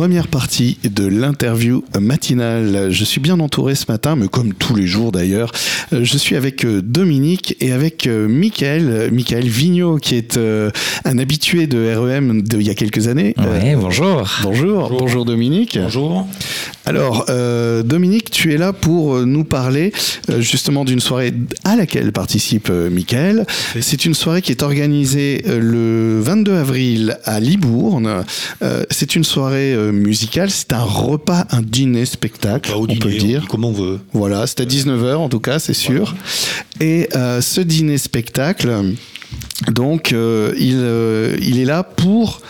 première partie de l'interview matinale. Je suis bien entouré ce matin, mais comme tous les jours d'ailleurs. Euh, je suis avec euh, Dominique et avec euh, Michael, Michael Vigneault, qui est un habitué de REM d'il y a quelques années. Oui, bonjour. bonjour. Bonjour. Dominique. Bonjour. Alors, Dominique, tu es là pour nous parler justement d'une soirée à laquelle participe Michael. C'est une soirée qui est organisée le 22 avril à Libourne. c'est une soirée musicale, c'est un repas, un dîner spectacle, on peut dire. Comme on veut. Voilà, c'est à 19h en tout cas, c'est sûr. Et euh, ce dîner spectacle, donc, euh, il, euh, il est là pour.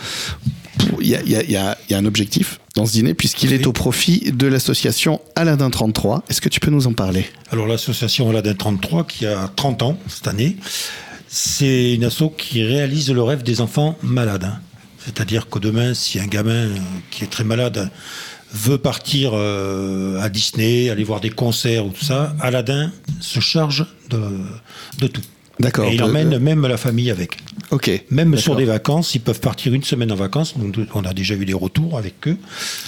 Il y y a, un objectif dans ce dîner, puisqu'il est au profit de l'association Aladin 33. Est-ce que tu peux nous en parler? Alors, l'association Aladin 33, qui a 30 ans cette année, c'est une asso qui réalise le rêve des enfants malades. C'est-à-dire que demain, si un gamin qui est très malade veut partir euh, à Disney, aller voir des concerts ou tout ça, Aladdin se charge de, de tout. D'accord. Et il emmène même la famille avec. Ok. Même sur des vacances, ils peuvent partir une semaine en vacances. on a déjà eu des retours avec eux.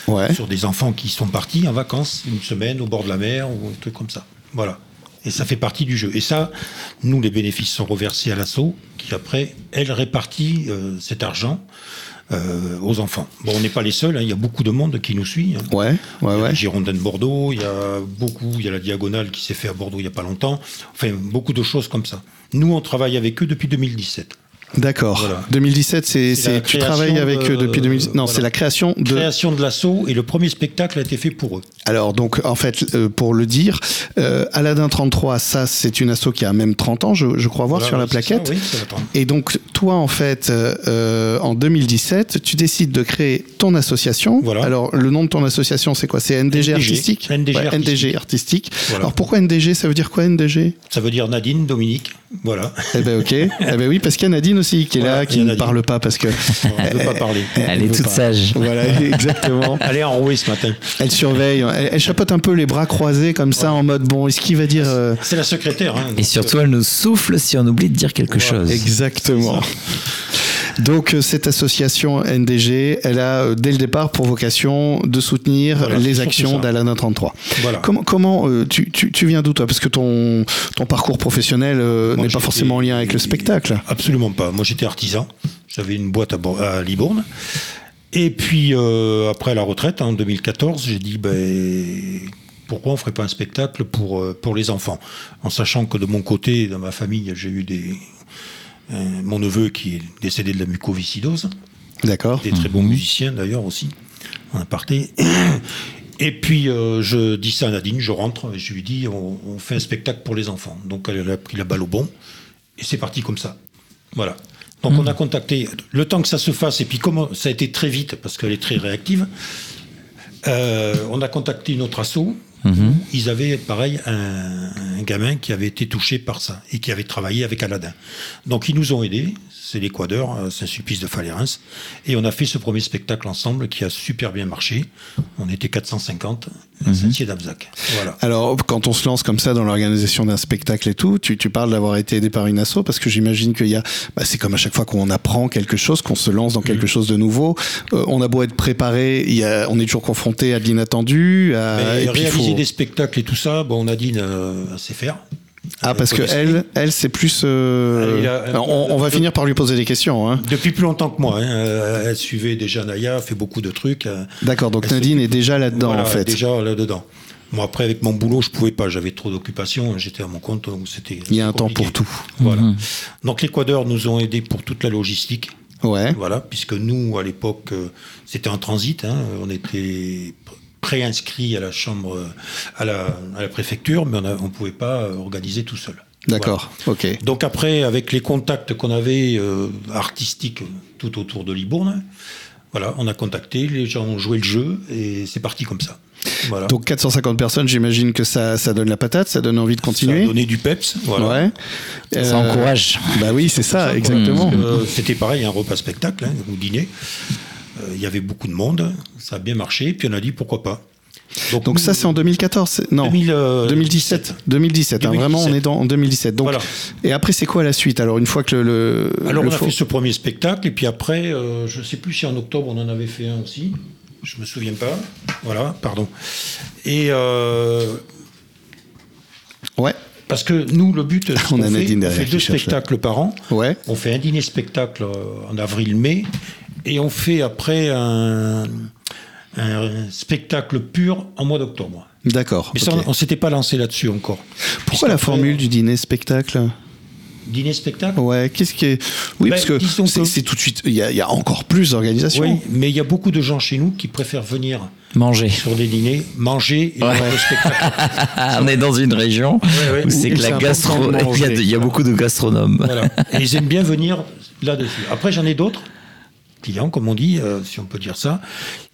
Ouais. Sur des enfants qui sont partis en vacances une semaine au bord de la mer ou un truc comme ça. Voilà. Et ça fait partie du jeu. Et ça, nous, les bénéfices sont reversés à l'assaut, qui après, elle répartit euh, cet argent euh, aux enfants. Bon, on n'est pas les seuls, hein. il y a beaucoup de monde qui nous suit. Hein. Ouais, ouais, ouais. Girondin de Bordeaux, il y a beaucoup, il y a la Diagonale qui s'est fait à Bordeaux il n'y a pas longtemps. Enfin, beaucoup de choses comme ça. Nous, on travaille avec eux depuis 2017. D'accord. 2017, c'est tu travailles avec eux depuis 2017. Non, c'est la création de création de l'assaut et le premier spectacle a été fait pour eux. Alors donc en fait euh, pour le dire, euh, Aladdin 33, ça c'est une asso qui a même 30 ans, je, crois voir sur la plaquette. oui, et donc toi en fait euh, en 2017, tu décides de créer ton association. Voilà. Alors le nom de ton association c'est quoi? C'est NDG, Artistique? NDG, Artistique. Alors pourquoi NDG Ça veut dire quoi NDG Ça veut dire Nadine Dominique. Voilà. Eh ben ok. eh ben oui, parce qu'il y a Nadine aussi qui est là, qui ne parle pas parce que. Elle ne veut pas parler. Elle, est toute sage. Voilà, exactement. Elle est enrouée ce matin. Elle surveille. Elle, chapote un peu les bras croisés comme ça en mode bon, est-ce qu'il va dire. Euh, C'est la secrétaire. Hein, Et surtout, elle nous souffle si on oublie de dire quelque chose. Exactement. Donc euh, cette association NDG, elle a euh, dès le départ pour vocation de soutenir les actions d'Alana 33. Voilà. Comment, comment euh, tu, tu, tu, viens d'où toi? Parce que ton, ton parcours professionnel n'est pas forcément en lien avec le spectacle. Absolument pas. Moi j'étais artisan, j'avais une boîte à, Libourne. Et puis après la retraite en 2014, j'ai dit ben, pourquoi on ferait pas un spectacle pour, pour les enfants? En sachant que de mon côté, dans ma famille, j'ai eu des, mon neveu qui est décédé de la mucoviscidose. D'accord. Des très bons mhm. musiciens d'ailleurs aussi, en aparté. Et puis euh, je dis ça à Nadine, je rentre, et je lui dis on, fait un spectacle pour les enfants. Donc elle a pris la balle au bon, et c'est parti comme ça. Voilà. Donc on mhm. a contacté, le temps que ça se fasse, et puis comme ça a été très vite, parce qu'elle est très réactive, euh, on a contacté une autre asso Mhm. Ils avaient, pareil, un, un, gamin qui avait été touché par ça et qui avait travaillé avec Aladdin. Donc ils nous ont aidés, c'est l'Équateur, euh, Saint-Sulpice de Falérens. Et on a fait ce premier spectacle ensemble qui a super bien marché. On était 450 à mhm. d'Abzac. Voilà. Alors, quand on se lance comme ça dans l'organisation d'un spectacle et tout, tu, tu parles d'avoir été aidé par une asso parce que j'imagine qu'il y a, bah, c'est comme à chaque fois qu'on apprend quelque chose, qu'on se lance dans quelque mhm. chose de nouveau. Euh, on a beau être préparé, il y a, on est toujours confronté à de l'inattendu. À, et des spectacles et tout ça, bon, on a dit, euh, sait faire. Ah, parce que elle, elle c'est plus. Euh, on, va finir par lui poser des questions. Hein. Depuis plus longtemps que moi. Hein. Euh, elle suivait déjà Naya, fait beaucoup de trucs. Euh, D'accord, donc Nadine est déjà là-dedans en fait. Déjà là-dedans. Moi, après, avec mon boulot, je pouvais pas. J'avais trop d'occupations. J'étais à mon compte. C'était. Il y a un temps pour tout. Voilà. Mhm. Donc, les Quadeurs nous ont aidés pour toute la logistique. Ouais. Voilà, puisque nous, à l'époque, c'était en transit. Hein. On était préinscrit à la chambre, à la, à la préfecture, mais on ne pouvait pas organiser tout seul. D'accord, ok. Donc après, avec les contacts qu'on avait euh, artistiques tout autour de Libourne, voilà, on a contacté, les gens ont joué le jeu et c'est parti comme ça. Voilà. Donc 450 personnes, j'imagine que ça, ça donne la patate, ça donne envie de continuer. Ça a donné du peps, voilà. Ouais. Ça encourage. Bah oui, c'est ça, exactement. Euh, c'était pareil, un repas spectacle, hein, ou dîner. Euh, il y avait beaucoup de monde, ça a bien marché, puis on a dit pourquoi pas. Donc, ça c'est en 2014 Non, 2017. 2017, hein, vraiment on est dans, en 2017. Donc, Et après c'est quoi la suite? Alors une fois que le... Alors on a fait ce premier spectacle et puis après, euh, je ne sais plus si en octobre on en avait fait un aussi. je me souviens pas. Voilà, pardon. Et euh, Ouais. parce que nous, le but, On qu'on a fait, on deux spectacles par an. Ouais. On fait un dîner-spectacle euh, en avril-mai et on fait après un, un spectacle pur en mois d'octobre. D'accord. Mais ça, on, on s'était pas lancé là-dessus encore. Pourquoi la formule du dîner spectacle? Dîner-spectacle Ouais, qu'est-ce qui est. Oui, Ben, parce que c'est que- tout de suite. Il y, a- il y a encore plus d'organisation. Oui, mais il y a beaucoup de gens chez nous qui préfèrent venir Manger. sur des dîners, manger et Ouais. le spectacle. On est dans une région ouais. où c'est que la gastro. Il y, a, manger. de- il y a beaucoup de gastronomes. Voilà. Et ils aiment bien venir là-dessus. Après, j'en ai d'autres clients, comme on dit, euh, si on peut dire ça,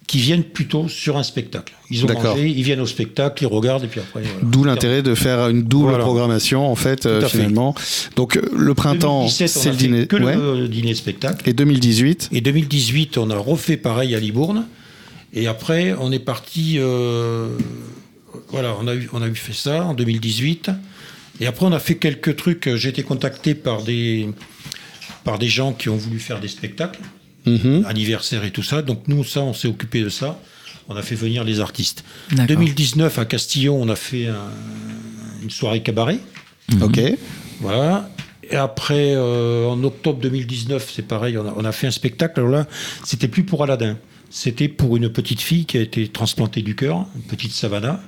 qui viennent plutôt sur un spectacle. Ils ont mangé, ils viennent au spectacle, ils regardent et puis après. voilà. D'où l'intérêt de faire une double Voilà. programmation, en fait, euh, fait. finalement. Donc, euh, le printemps, 2017, on c'est le dîner. Que ouais. le dîner-spectacle. Et 2018, Et 2018, on a refait pareil à Libourne. Et après, on est parti. euh, voilà, on a, eu, on a eu fait ça en 2018. Et après, on a fait quelques trucs. J'ai été contacté par des, par des gens qui ont voulu faire des spectacles, Mhm. anniversaires et tout ça. Donc, nous, ça, on s'est occupé de ça. On a fait venir les artistes. D'accord. 2019, à Castillon, on a fait un- une soirée cabaret. ok. Voilà. Et après, euh, en octobre 2019, c'est pareil, on a, on a fait un spectacle. Alors là, c'était plus pour Aladdin. C'était pour une petite fille qui a été transplantée du cœur, une petite Savannah.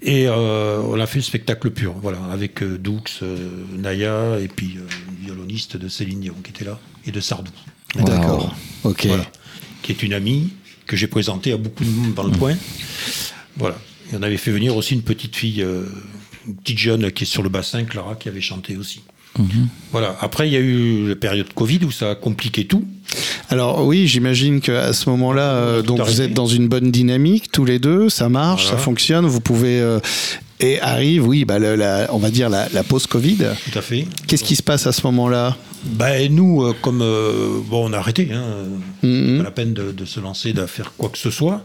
Et euh, on a fait le spectacle pur, voilà, avec euh, Doux, euh, Naya, et puis euh, une violoniste de Céline Dion qui était là, et de Sardou, Wow. D'accord. Ok. voilà, qui est une amie que j'ai présentée à beaucoup de monde dans le coin. Voilà. Et on avait fait venir aussi une petite fille, euh, une petite jeune qui est sur le bassin, Clara, qui avait chanté aussi. Voilà. Après, il y a eu la période Covid où ça a compliqué tout. Alors oui, j'imagine qu'à ce moment-là, euh, donc vous êtes dans une bonne dynamique tous les deux, ça marche, Voilà. ça fonctionne, vous pouvez euh, et arrive, oui, bah, le- la- on va dire la, la pause Covid. Tout à fait. Qu'est-ce qui se passe à ce moment-là? Ben, nous, euh, comme euh, bon, on a arrêté, hein, Mhm. pas la peine de, de se lancer, de faire quoi que ce soit.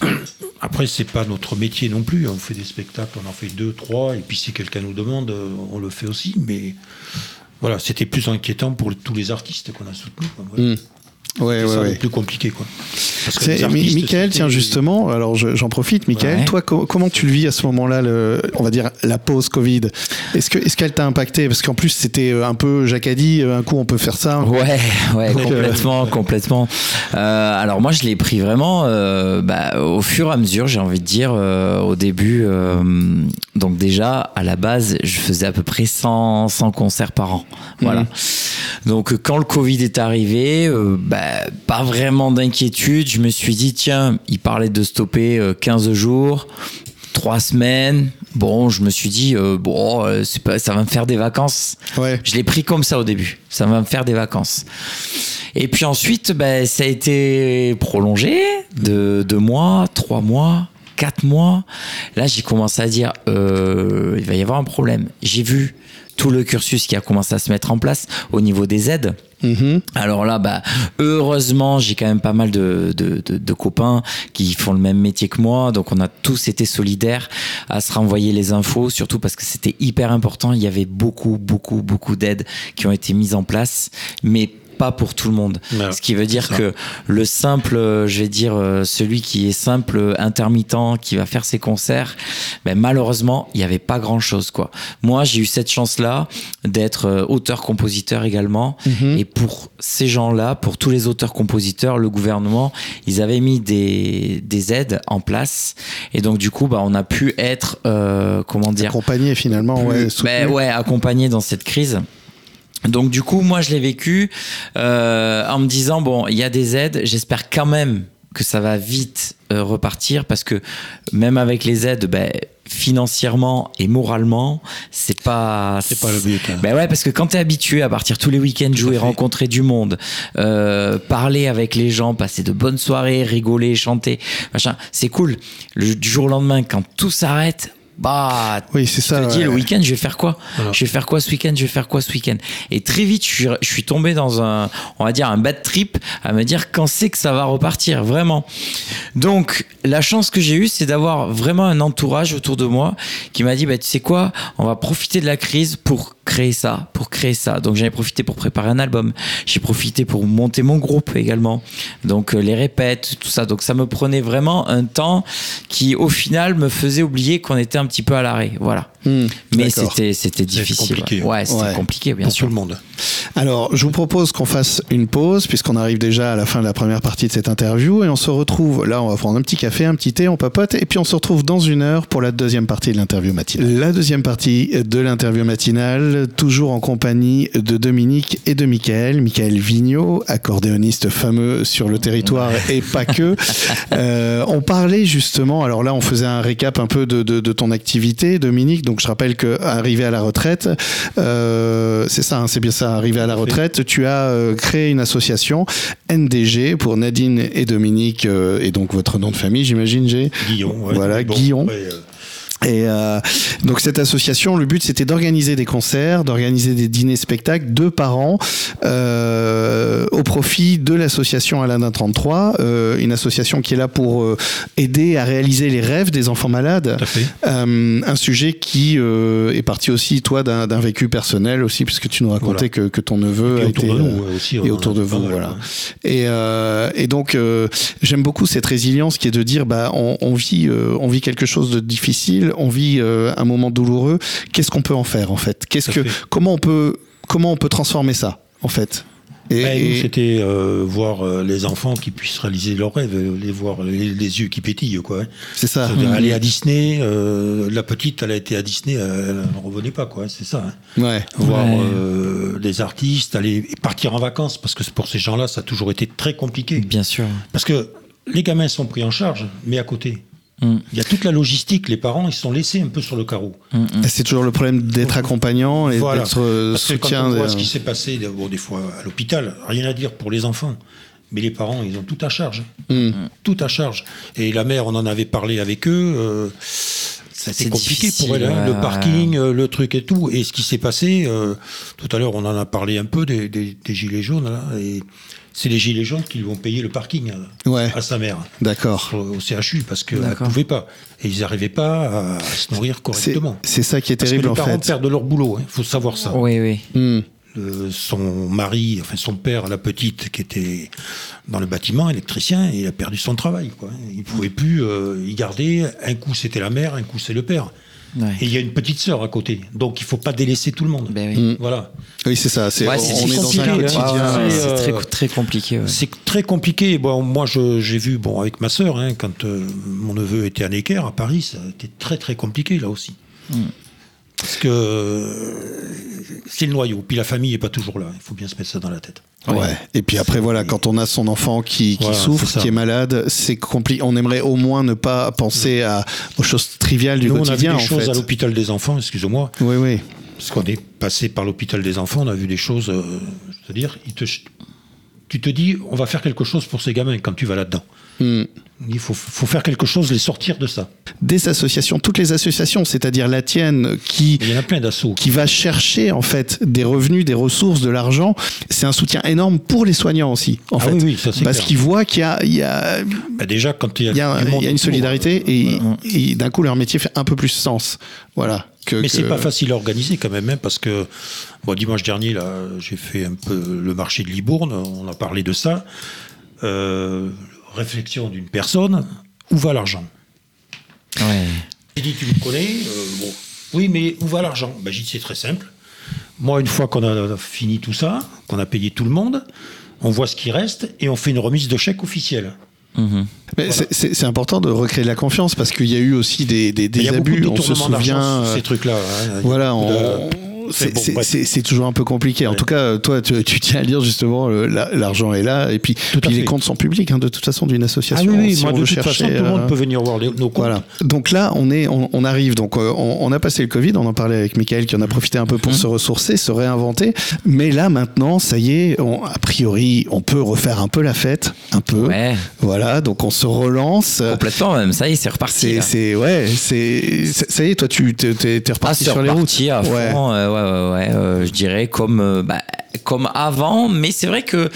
Après, c'est pas notre métier non plus. On fait des spectacles, on en fait deux, trois, et puis si quelqu'un nous demande, euh, on le fait aussi. Mais voilà, c'était plus inquiétant pour tous les artistes qu'on a soutenus. quoi. Voilà. Mhm. Ouais, ouais, ça ouais. le plus compliqué, quoi. Michael, tiens justement, alors je- j'en profite, Michael, Ouais. toi co- comment tu le vis à ce moment-là, on va dire la pause Covid? Est-ce que est-ce qu'elle t'a impacté? Parce qu'en plus c'était euh, un peu, Jacques a dit, euh, un coup on peut faire ça. Ouais, ouais, Donc, euh, complètement, complètement. Euh, alors moi, je l'ai pris vraiment euh, bah, au fur et à mesure, j'ai envie de dire. au début, donc déjà, à la base, je faisais à peu près 100, 100 concerts par an. Voilà. Donc quand le Covid est arrivé, bah, pas vraiment d'inquiétude. Je me suis dit, tiens, il parlait de stopper euh, 15 jours. Trois semaines, bon, je me suis dit, euh, bon, euh, c'est pas, ça va me faire des vacances. Ouais. Je l'ai pris comme ça au début. Ça va me faire des vacances. Et puis ensuite, ben, ça a été prolongé de deux mois, trois mois, quatre mois. Là, j'ai commencé à dire, euh, il va y avoir un problème. J'ai vu tout le cursus qui a commencé à se mettre en place au niveau des aides. Mhm. Alors là, bah, heureusement, j'ai quand même pas mal de, de, de- de copains qui font le même métier que moi. Donc, on a tous été solidaires à se renvoyer les infos, surtout parce que c'était hyper important. Il y avait beaucoup, beaucoup, beaucoup d'aides qui ont été mises en place, mais pas pour tout le monde. Non, Ce qui veut dire que le simple, euh, je vais dire, euh, celui qui est simple, euh, intermittent, qui va faire ses concerts, ben, malheureusement, il n'y avait pas grand chose, quoi. Moi, j'ai eu cette chance-là d'être auteur-compositeur également. Mhm. Et pour ces gens-là, pour tous les auteurs-compositeurs, le gouvernement, ils avaient mis des, des aides en place. Et donc, du coup, bah, on a pu être, euh, comment dire, Accompagné finalement, ouais. plus- ben ouais, accompagné dans cette crise. Donc du coup, moi, je l'ai vécu euh, en me disant bon, il y a des aides. J'espère quand même que ça va vite euh, repartir parce que même avec les aides, ben, financièrement et moralement, c'est pas C'est pas le but. hein. ben ouais, parce que quand t'es habitué à partir tous les week-ends jouer, rencontrer du monde, euh, parler avec les gens, passer de bonnes soirées, rigoler, chanter, machin, c'est cool. Le, du jour au lendemain, quand tout s'arrête, bah, Oui, c'est ça. je te dis, ouais. le week-end, je vais faire quoi Voilà. Je vais faire quoi ce week-end? Je vais faire quoi ce week-end? Et très vite, je suis, je suis tombé dans un, on va dire, un bad trip à me dire quand c'est que ça va repartir, vraiment. Donc, la chance que j'ai eue, c'est d'avoir vraiment un entourage autour de moi qui m'a dit, bah, tu sais quoi, on va profiter de la crise pour créer ça, pour créer ça. Donc, j'en ai profité pour préparer un album. J'ai profité pour monter mon groupe également. Donc, euh, les répètes, tout ça. Donc, ça me prenait vraiment un temps qui, au final, me faisait oublier qu'on était un petit peu à l'arrêt. Voilà. Hmm, Mais c'était c'était difficile. compliqué. Ouais, c'était Ouais. compliqué, bien Pour sûr. tout le monde. Alors, je vous propose qu'on fasse une pause, puisqu'on arrive déjà à la fin de la première partie de cette interview, et on se retrouve, là, on va prendre un petit café, un petit thé, on papote, et puis on se retrouve dans une heure pour la deuxième partie de l'interview matinale. La deuxième partie de l'interview matinale, toujours en compagnie de Dominique et de Michael. Michael Vigneault, accordéoniste fameux sur le territoire, et pas que. Euh, on parlait justement, alors là, on faisait un récap un peu de, de- de ton activité, Dominique, donc je rappelle que arrivé à la retraite, euh, c'est ça, hein, c'est bien ça, arrivé à la retraite, tu as euh, créé une association NDG pour Nadine et Dominique, euh, et donc votre nom de famille, j'imagine, j'ai. Guillon. ouais. Voilà, Bon, Guillon. Et euh, donc cette association, le but c'était d'organiser des concerts, d'organiser des dîners spectacles deux par an euh, au profit de l'association Aladdin 33, euh, une association qui est là pour euh, aider à réaliser les rêves des enfants malades. Euh, un sujet qui euh, est parti aussi toi d'un vécu personnel aussi puisque tu nous racontais que, que ton neveu Et a autour été de nous aussi. on et autour de vous mal, voilà ouais. et, euh, et donc euh, j'aime beaucoup cette résilience qui est de dire bah on, on vit euh, on vit quelque chose de difficile on vit euh, un moment douloureux qu'est-ce qu'on peut en faire en fait? Qu'est-ce que fait. comment on peut comment on peut transformer ça en fait? Et, Ben, nous, et- c'était euh, voir euh, les enfants qui puissent réaliser leurs rêves, les voir les, les yeux qui pétillent, quoi. hein. c'est ça C'est-à-dire Aller à Disney, euh, la petite, elle a été à Disney, elle ne revenait pas, quoi. C'est ça. hein. ouais Voir Ouais. euh, les artistes, aller partir en vacances, parce que pour ces gens-là, ça a toujours été très compliqué. Bien sûr. Parce que les gamins sont pris en charge, mais à côté, Mm. il y a toute la logistique. Les parents, ils sont laissés un peu sur le carreau. Mm, c'est toujours le problème d'être accompagnant et Voilà. d'être euh, que quand soutien on voit ce qui s'est passé, bon, des fois à l'hôpital, rien à dire pour les enfants. Mais les parents, ils ont tout à charge. Mm. Tout à charge. Et la mère, on en avait parlé avec eux. euh, C'est C'était compliqué pour elle, hein, le parking, euh, le truc et tout. Et ce qui s'est passé, euh, tout à l'heure, on en a parlé un peu des, des- des gilets jaunes. Là, et c'est les gilets jaunes qui lui ont payé le parking euh, ouais à sa mère d'accord au, au CHU parce qu'elle ne pouvait pas. Et ils n'arrivaient pas à, à se nourrir correctement. c'est ça qui est Parce terrible que les en parents fait perdent leur boulot, il faut savoir ça. Oui, oui. Mm. Euh, son mari, enfin son père, la petite, qui était dans le bâtiment, électricien, il a perdu son travail. Quoi. Il pouvait plus euh, y garder. Un coup c'était la mère, un coup c'est le père. Ouais. Et il y a une petite sœur à côté. Donc il faut pas délaisser tout le monde. Ben oui. Mm. Voilà. Oui, c'est ça. C'est, Ouais, on c'est est dans compliqué, un hein. quotidien. Ouais, ouais, c'est, euh, très, très compliqué. ouais. C'est très compliqué. Bon, moi, je- j'ai vu, bon, avec ma sœur, hein, quand euh, mon neveu était à Necker, à Paris, ça a été très, très compliqué, là aussi. Mm. Parce que euh, c'est le noyau. Puis la famille n'est pas toujours là. Il faut bien se mettre ça dans la tête. Ouais. Et puis après, voilà, quand on a son enfant qui, qui Voilà, souffre, qui est malade, c'est compliqué. On aimerait au moins ne pas penser à, aux choses triviales du Nous, on a vu quotidien, des en choses fait. à l'hôpital des enfants, excusez-moi. Oui, oui. Parce qu'on est passé par l'hôpital des enfants, on a vu des choses. euh, C'est-à-dire, ils te- tu te dis, on va faire quelque chose pour ces gamins quand tu vas là-dedans. Hmm. Il faut, faut faire quelque chose, les sortir de ça. Des associations, toutes les associations, c'est-à-dire la tienne, qui, Il y en a plein d'assauts. qui va chercher en fait des revenus, des ressources, de l'argent, c'est un soutien énorme pour les soignants aussi, en Ah fait. oui, oui, ça, c'est Parce qu'ils voient qu'il y a, il y a, Bah, déjà, quand il y a, il y a, du il monde y a une autour, solidarité euh, et, voilà. et d'un coup leur métier fait un peu plus sens. Voilà. Que, Mais c'est que- pas facile à organiser quand même, hein, parce que bon, dimanche dernier, là, j'ai fait un peu le marché de Libourne, on a parlé de ça. Euh, réflexion d'une personne, où va l'argent? Ouais. J'ai dit, tu me connais Euh, bon, Oui, mais où va l'argent? Ben, J'ai dit, c'est très simple. Moi, une fois qu'on a fini tout ça, qu'on a payé tout le monde, on voit ce qui reste et on fait une remise de chèque officielle. Mhm. Mais c'est- important de recréer de la confiance parce qu'il y a eu aussi des, des, des il y a beaucoup abus. de On se souvient. euh, ces trucs-là. hein. Voilà, on- c'est bon, toujours un peu compliqué. En Ouais. tout cas, toi, tu, tu tiens à dire justement, la- l'argent est là, et puis, puis les fait. comptes sont publics, hein, de toute façon, d'une Ah association. oui, oui, si moi on de toute chercher, façon, tout le monde euh, peut venir voir les- nos comptes. Voilà. Donc là, on est, on, on arrive. Donc, euh, on, on a passé le Covid. On en parlait avec Michael, qui en a profité un peu pour se ressourcer, se réinventer. Mais là, maintenant, ça y est. On, a priori, on peut refaire un peu la fête, un peu. Ouais, Voilà. Donc, on se relance. complètement même. Ça y est, c'est reparti. C'est, ouais, c'est, ça y est. Toi, tu t'es, Ah, reparti c'est sur les routes. reparti à fond, Ouais. euh, ouais, ouais, ouais, euh, je dirais comme, euh, bah, comme avant, mais c'est vrai que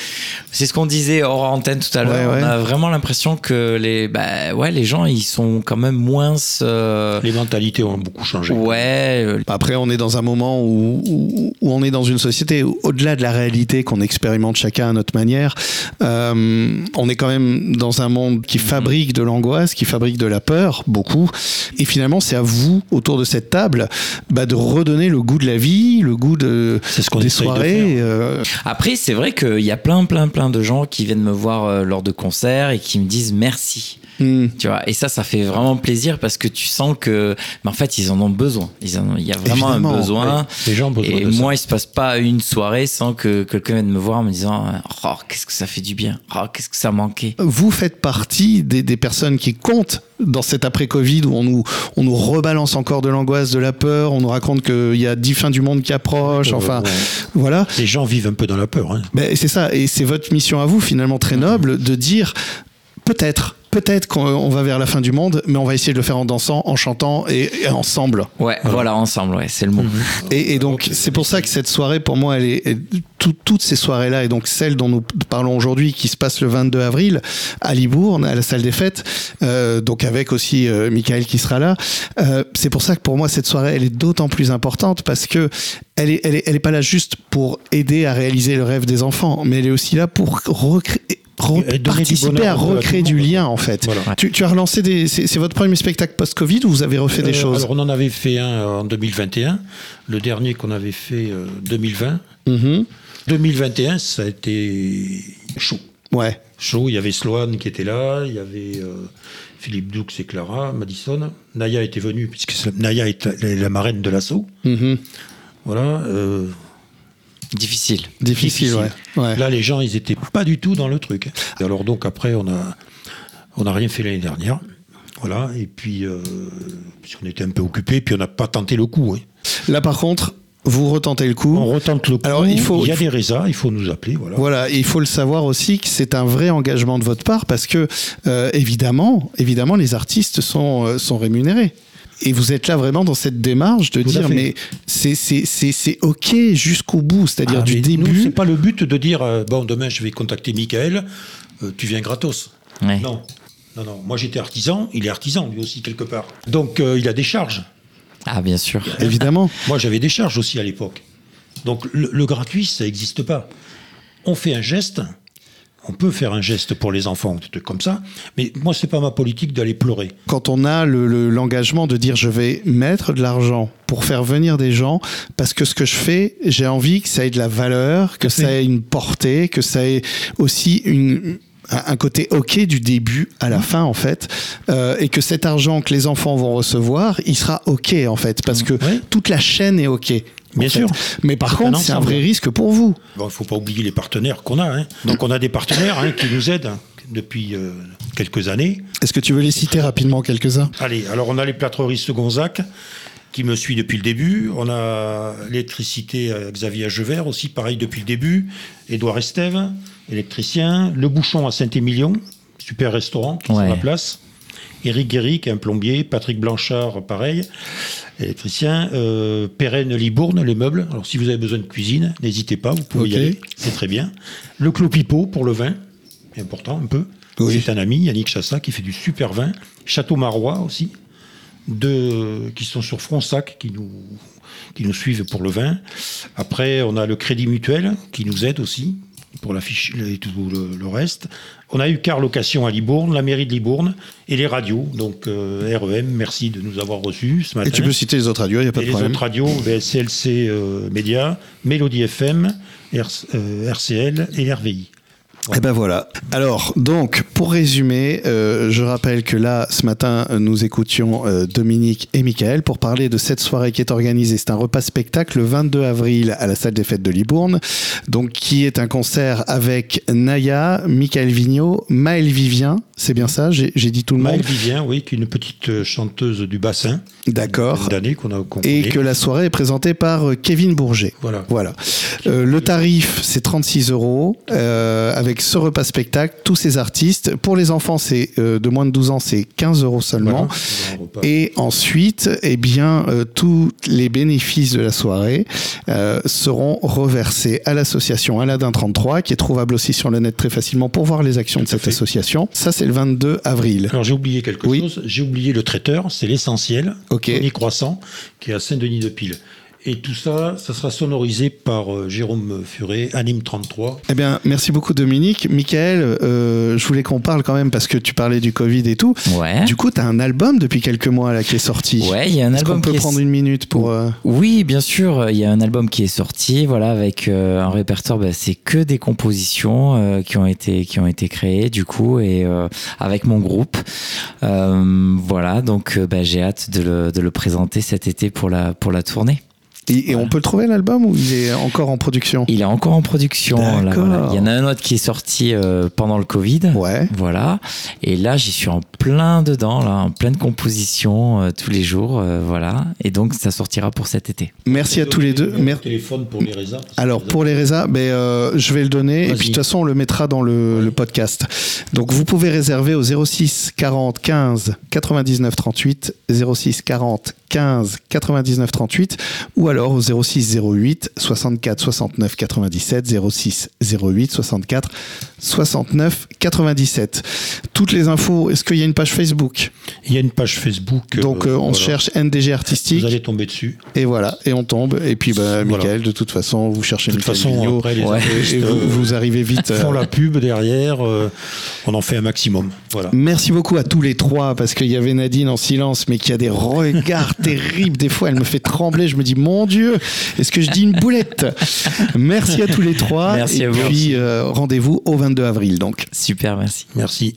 c'est ce qu'on disait hors antenne tout à l'heure. Ouais, ouais. On a vraiment l'impression que les, bah, ouais, les gens ils sont quand même moins. euh, Les mentalités ont beaucoup changé. ouais, euh, Après, on est dans un moment où, où- où on est dans une société où, au-delà de la réalité qu'on expérimente chacun à notre manière, euh, on est quand même dans un monde qui fabrique de l'angoisse, qui fabrique de la peur, beaucoup. Et finalement, c'est à vous, autour de cette table, bah, de redonner le goût de la vie, le goût de, C'est ce qu'on des soirées. Euh, Après, c'est vrai qu'il y a plein, plein, plein de gens qui viennent me voir euh, lors de concerts et qui me disent merci. Hmm. Tu vois, et ça, ça fait vraiment plaisir parce que tu sens que, mais en fait, ils en ont besoin. Ils en ont- il y a vraiment Évidemment, un besoin. Ouais, les gens ont besoin Et de ça. moi, il se passe pas une soirée sans que quelqu'un vienne me voir en me disant, oh, qu'est-ce que ça fait du bien. Oh, qu'est-ce que ça manquait. Vous faites partie des, des personnes qui comptent dans cet après-Covid où on nous, on nous rebalance encore de l'angoisse, de la peur, on nous raconte qu'il y a dix fins du monde qui approchent, Ouais, enfin, ouais. voilà. Les gens vivent un peu dans la peur. hein. Ben, c'est ça, et c'est votre mission à vous, finalement très noble, de dire peut-être, peut-être qu'on on va vers la fin du monde, mais on va essayer de le faire en dansant, en chantant et, et ensemble. Ouais, voilà, ensemble, ouais, c'est le mot. Et, et donc, c'est pour ça que cette soirée, pour moi, elle est, tout- toutes ces soirées-là, et donc celle dont nous parlons aujourd'hui, qui se passe le 22 avril à Libourne, à la salle des fêtes, euh, donc avec aussi euh, Michael qui sera là. euh, c'est pour ça que pour moi, cette soirée, elle est d'autant plus importante parce que elle est, elle est, elle est pas là juste pour aider à réaliser le rêve des enfants, mais elle est aussi là pour recréer. Participer à recréer du lien en fait. Voilà. Tu, tu as relancé des. C'est votre premier spectacle post-Covid ou vous avez refait des Euh, choses Alors on en avait fait un en 2021, le dernier qu'on avait fait euh, 2020. Mhm. 2021, ça a été chaud. Ouais. Chaud, il y avait Sloane qui était là, il y avait euh, Philippe Doux et Clara, Madison. Naya était venue, puisque Naya est la, marraine de l'assaut. Mhm. Voilà. Euh, Difficile. Difficile, ouais. ouais. Là, les gens, ils étaient pas du tout dans le truc. Et alors donc après, on a, on n'a rien fait l'année dernière. Voilà. Et puis, euh, puisqu'on était un peu occupés, puis on n'a pas tenté le coup. hein. Là, par contre, vous retentez le coup. On retente le coup. Alors, il faut- y a il faut- des résas, il faut nous appeler. Voilà. Voilà, et il faut le savoir aussi que c'est un vrai engagement de votre part parce que euh, évidemment, évidemment, les artistes sont euh, sont rémunérés. Et vous êtes là vraiment dans cette démarche de Tout dire mais c'est c'est c'est c'est ok jusqu'au bout, c'est-à-dire Ah, du début. c'est pas le but de dire euh, bon demain je vais contacter Michael, euh, tu viens gratos. Ouais. Non, non, non. Moi j'étais artisan, il est artisan lui aussi quelque part. Donc euh, il a des charges. Ah, bien sûr. Évidemment. Moi j'avais des charges aussi à l'époque. Donc le, le gratuit ça n'existe pas. On fait un geste. On peut faire un geste pour les enfants, des trucs comme ça. Mais moi, c'est pas ma politique d'aller pleurer. Quand on a le- le- l'engagement de dire je vais mettre de l'argent pour faire venir des gens, parce que ce que je fais, j'ai envie que ça ait de la valeur, que ça ait une portée, que ça ait aussi une, un un côté ok du début à la fin en fait, euh, et que cet argent que les enfants vont recevoir, il sera ok en fait, parce que Ouais. toute la chaîne est ok. En Bien fait. sûr. Mais par contre, c'est un vrai risque pour vous. Bon, il faut pas oublier les partenaires qu'on a. hein. Donc on a des partenaires hein, qui nous aident hein, depuis euh, quelques années. Est-ce que tu veux les citer rapidement quelques-uns? Allez, alors on a les plâtreries Segonzac qui me suit depuis le début. On a l'électricité euh, Xavier Agevert aussi, pareil depuis le début. Édouard Estève, électricien. Le Bouchon à Saint-Émilion, super restaurant qui est Ouais. sur la place. Éric Guéric, un plombier. Patrick Blanchard, pareil, électricien. Euh, Pérenne Libourne, les meubles. Alors si vous avez besoin de cuisine, n'hésitez pas, vous pouvez y aller, c'est très bien. Le Clos Pipeau pour le vin, important un peu. Oui. C'est un ami, Yannick Chassa, qui fait du super vin. Château Marois aussi, de, qui sont sur Fronsac, qui nous, qui nous suivent pour le vin. Après, on a le Crédit Mutuel, qui nous aide aussi pour la fiche et tout le, le reste. On a eu Car Location à Libourne, la mairie de Libourne et les radios. Donc euh, REM, merci de nous avoir reçus ce matin. Et tu peux citer les autres radios, il n'y a pas Et de les problème. autres radios, CLC euh, Média, Mélodie FM, R- euh, RCL et RVI. Et ben voilà. Alors, donc, pour résumer, euh, je rappelle que là, ce matin, nous écoutions euh, Dominique et Michael pour parler de cette soirée qui est organisée. C'est un repas spectacle le 22 avril à la salle des fêtes de Libourne, donc qui est un concert avec Naya, Michael Vigneault, Maël Vivien. C'est bien ça? J'ai dit tout le monde? Vivien, oui, qui est une petite euh, chanteuse du bassin. D'accord. Qu'on a Et que la soirée est présentée par euh, Kevin Bourget. Voilà. Voilà. Le tarif, c'est 36 euros euh, avec ce repas spectacle, tous ces artistes. Pour les enfants, c'est euh, de moins de 12 ans, c'est 15 euros seulement. Voilà. Et ensuite, eh bien, euh, tous les bénéfices de la soirée euh, seront reversés à l'association Aladin 33, qui est trouvable aussi sur le net très facilement pour voir les actions de Tout cette fait. association. Ça, c'est le 22 avril. Alors j'ai oublié quelque Oui. chose. J'ai oublié le traiteur, c'est l'essentiel. Ok. Tony Croissant, qui est à Saint-Denis-de-Pile. Et tout ça, ça sera sonorisé par euh, Jérôme Furet, Anime 33. Eh bien, merci beaucoup Dominique. Michael, euh, je voulais qu'on parle quand même parce que tu parlais du Covid et tout. Ouais. Du coup, tu as un album depuis quelques mois là qui est sorti. Ouais, il y a un Est-ce qu'on album peut qui est- prendre une minute pour... euh, Oui, bien sûr. Il y a un album qui est sorti, voilà, avec euh, un répertoire. bah, c'est que des compositions euh, qui ont été qui ont été créées du coup et euh, avec mon groupe. Euh, voilà, donc bah, j'ai hâte de le, de le présenter cet été pour la pour la tournée. Et, et on peut le trouver l'album ou il est encore en production? Il est encore en production. là, D'accord. voilà. Il y en a un autre qui est sorti euh, pendant le Covid. Ouais. Voilà. Et là, j'y suis en plein dedans, là, en pleine composition euh, tous les jours, euh, voilà. Et donc, ça sortira pour cet été. Merci à tous les deux. Mer- téléphone pour les résas. Alors pour les résas, ben, euh, je vais le donner et puis de toute façon on le mettra dans le, le podcast. Donc vous pouvez réserver au 06 40 15 99 38 06 40 15 99 38 ou alors au 06 08 64 69 97 06 08 64 69 97. Toutes les infos, est-ce qu'il y a une page Facebook? Il y a une page Facebook. Donc euh, euh, on voilà. cherche NDG artistique Vous allez tomber dessus. et voilà et on tombe et puis bah, Voilà. Michael de toute façon vous cherchez De toute Michael façon, Vigneault, après, les Ouais. artistes, et vous, euh, vous arrivez vite. euh, font la pub derrière. euh, on en fait un maximum. Voilà. Merci beaucoup à tous les trois parce qu'il y avait Nadine en silence mais qui a des regards terribles. Des fois, elle me fait trembler. Je me dis, mon Dieu, est-ce que je dis une boulette Merci à tous les trois. Merci et à vous. puis, euh, rendez-vous au 22 avril donc. Super, merci. Merci.